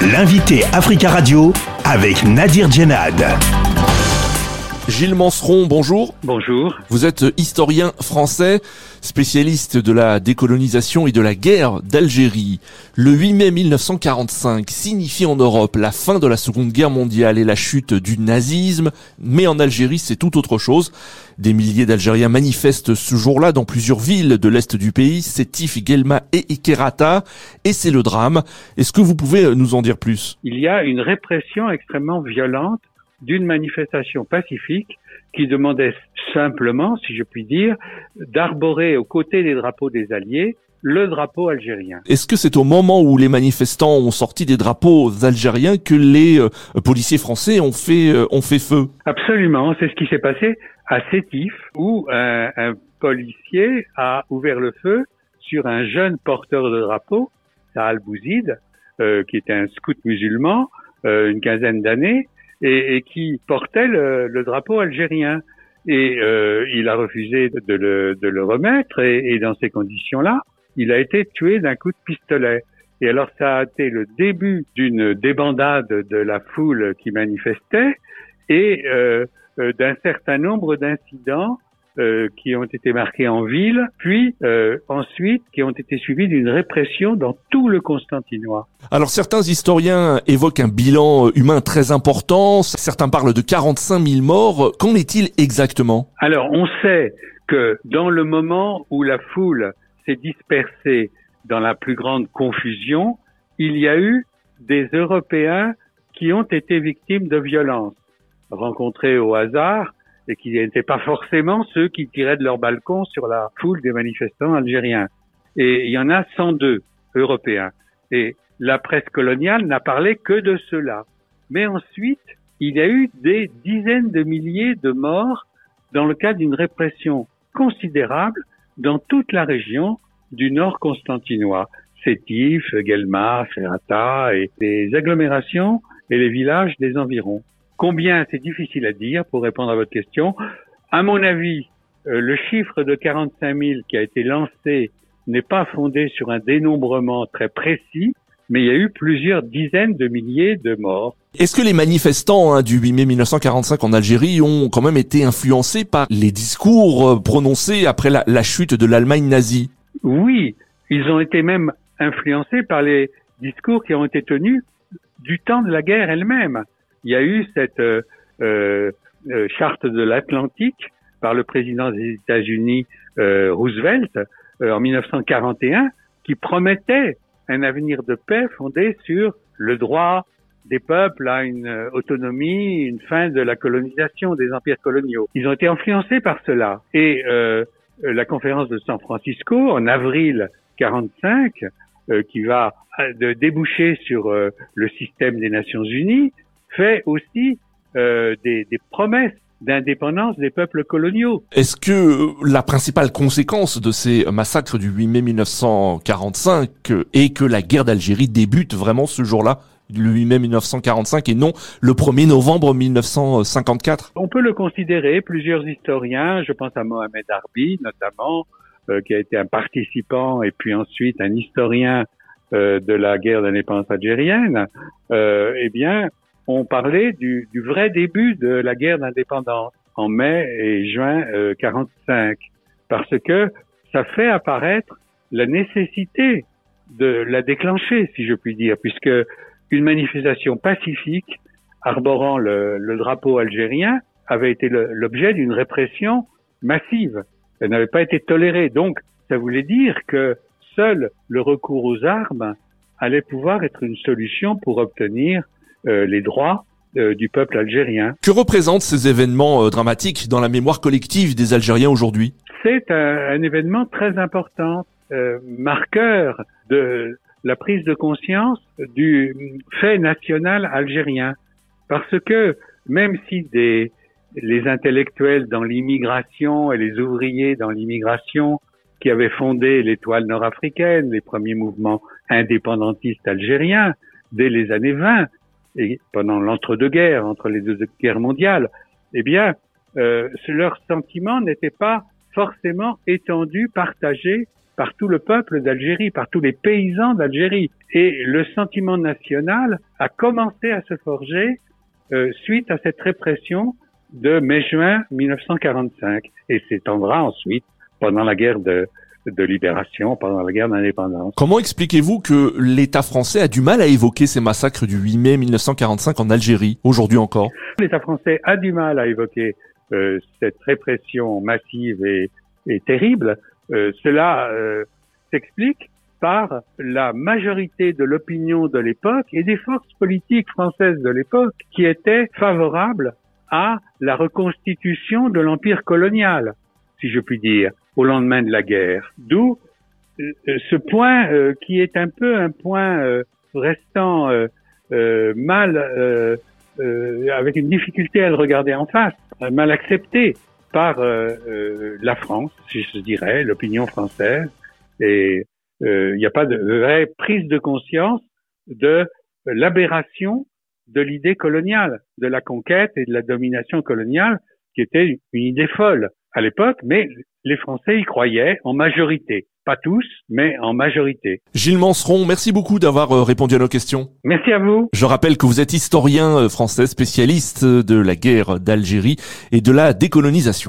L'invité Africa Radio avec Nadir Djenad. Gilles Manseron, bonjour. Bonjour. Vous êtes historien français, spécialiste de la décolonisation et de la guerre d'Algérie. Le 8 mai 1945 signifie en Europe la fin de la Seconde Guerre mondiale et la chute du nazisme, mais en Algérie c'est tout autre chose. Des milliers d'Algériens manifestent ce jour-là dans plusieurs villes de l'est du pays, Sétif, Guelma et Ikerata, et c'est le drame. Est-ce que vous pouvez nous en dire plus? Il y a une répression extrêmement violente d'une manifestation pacifique qui demandait simplement, si je puis dire, d'arborer aux côtés des drapeaux des Alliés le drapeau algérien. Est-ce que c'est au moment où les manifestants ont sorti des drapeaux algériens que les euh, policiers français ont fait, euh, ont fait feu? Absolument, c'est ce qui s'est passé à Sétif, où un, un, policier a ouvert le feu sur un jeune porteur de drapeau, Saal Bouzid, euh, qui était un scout musulman, euh, une quinzaine d'années, et, qui portait le, drapeau algérien. Et euh, il a refusé de le, de le remettre, et, et dans ces conditions-là, il a été tué d'un coup de pistolet. Et alors ça a été le début d'une débandade de la foule qui manifestait et euh, euh, d'un certain nombre d'incidents euh, qui ont été marqués en ville, puis euh, ensuite qui ont été suivis d'une répression dans tout le Constantinois. Alors certains historiens évoquent un bilan humain très important, certains parlent de 45 000 morts. Qu'en est-il exactement? Alors on sait que dans le moment où la foule s'est dispersée dans la plus grande confusion, il y a eu des Européens qui ont été victimes de violences rencontrés au hasard et qui n'étaient pas forcément ceux qui tiraient de leur balcon sur la foule des manifestants algériens. Et il y en a 102 européens. Et la presse coloniale n'a parlé que de cela. Mais ensuite, il y a eu des dizaines de milliers de morts dans le cadre d'une répression considérable dans toute la région du nord constantinois. Sétif, Guelma, Ferrata et les agglomérations et les villages des environs. Combien, c'est difficile à dire pour répondre à votre question. À mon avis, euh, le chiffre de 45 000 qui a été lancé n'est pas fondé sur un dénombrement très précis, mais il y a eu plusieurs dizaines de milliers de morts. Est-ce que les manifestants hein, du 8 mai 1945 en Algérie ont quand même été influencés par les discours euh, prononcés après la, la chute de l'Allemagne nazie? Oui, ils ont été même influencés par les discours qui ont été tenus du temps de la guerre elle-même il y a eu cette euh, euh, charte de l'Atlantique par le président des États-Unis euh, Roosevelt euh, en 1941 qui promettait un avenir de paix fondé sur le droit des peuples à une autonomie, une fin de la colonisation des empires coloniaux. Ils ont été influencés par cela. Et euh, la conférence de San Francisco en avril 45, euh, qui va déboucher sur le système des Nations Unies, fait aussi euh, des, des, promesses d'indépendance des peuples coloniaux. Est-ce que la principale conséquence de ces massacres du 8 mai 1945 est que la guerre d'Algérie débute vraiment ce jour-là le 8 mai 1945 et non le 1er novembre 1954 On peut le considérer, plusieurs historiens, je pense à Mohamed Arbi notamment, euh, qui a été un participant et puis ensuite un historien euh, de la guerre d'indépendance algérienne, euh, eh bien, on parlait du, du, vrai début de la guerre d'indépendance en mai et juin euh, 45, parce que ça fait apparaître la nécessité de la déclencher, si je puis dire, puisque une manifestation pacifique arborant le, le drapeau algérien avait été l'objet d'une répression massive. Elle n'avait pas été tolérée. Donc, ça voulait dire que seul le recours aux armes allait pouvoir être une solution pour obtenir euh, les droits euh, du peuple algérien. Que représentent ces événements euh, dramatiques dans la mémoire collective des Algériens aujourd'hui? C'est un, un, événement très important, marqueur de la prise de conscience du fait national algérien. Parce que même si des, les intellectuels dans l'immigration et les ouvriers dans l'immigration qui avaient fondé l'étoile nord-africaine, les premiers mouvements indépendantistes algériens, dès les années 20, et pendant l'entre-deux-guerres, entre les deux guerres mondiales, eh bien, euh, leurs sentiments n'étaient pas forcément étendus, partagés par tout le peuple d'Algérie, par tous les paysans d'Algérie. Et le sentiment national a commencé à se forger euh, suite à cette répression de mai-juin 1945 et s'étendra ensuite pendant la guerre de, de libération, pendant la guerre d'indépendance. Comment expliquez-vous que l'État français a du mal à évoquer ces massacres du 8 mai 1945 en Algérie, aujourd'hui encore? L'État français a du mal à évoquer euh, cette répression massive et, et terrible. Euh, cela euh, s'explique par la majorité de l'opinion de l'époque et des forces politiques françaises de l'époque qui étaient favorables à la reconstitution de l'empire colonial, si je puis dire, au lendemain de la guerre. D'où euh, ce point euh, qui est un peu un point euh, restant mal, avec une difficulté à le regarder en face, mal accepté par la France, si je dirais, l'opinion française, et il n'y a pas de vraie prise de conscience de l'aberration de l'idée coloniale, de la conquête et de la domination coloniale, qui était une idée folle à l'époque, mais les Français y croyaient en majorité. Pas tous, mais en majorité. Gilles Manseron, merci beaucoup d'avoir euh, répondu à nos questions. Merci à vous. Je rappelle que vous êtes historien euh, français spécialiste de la guerre d'Algérie et de la décolonisation.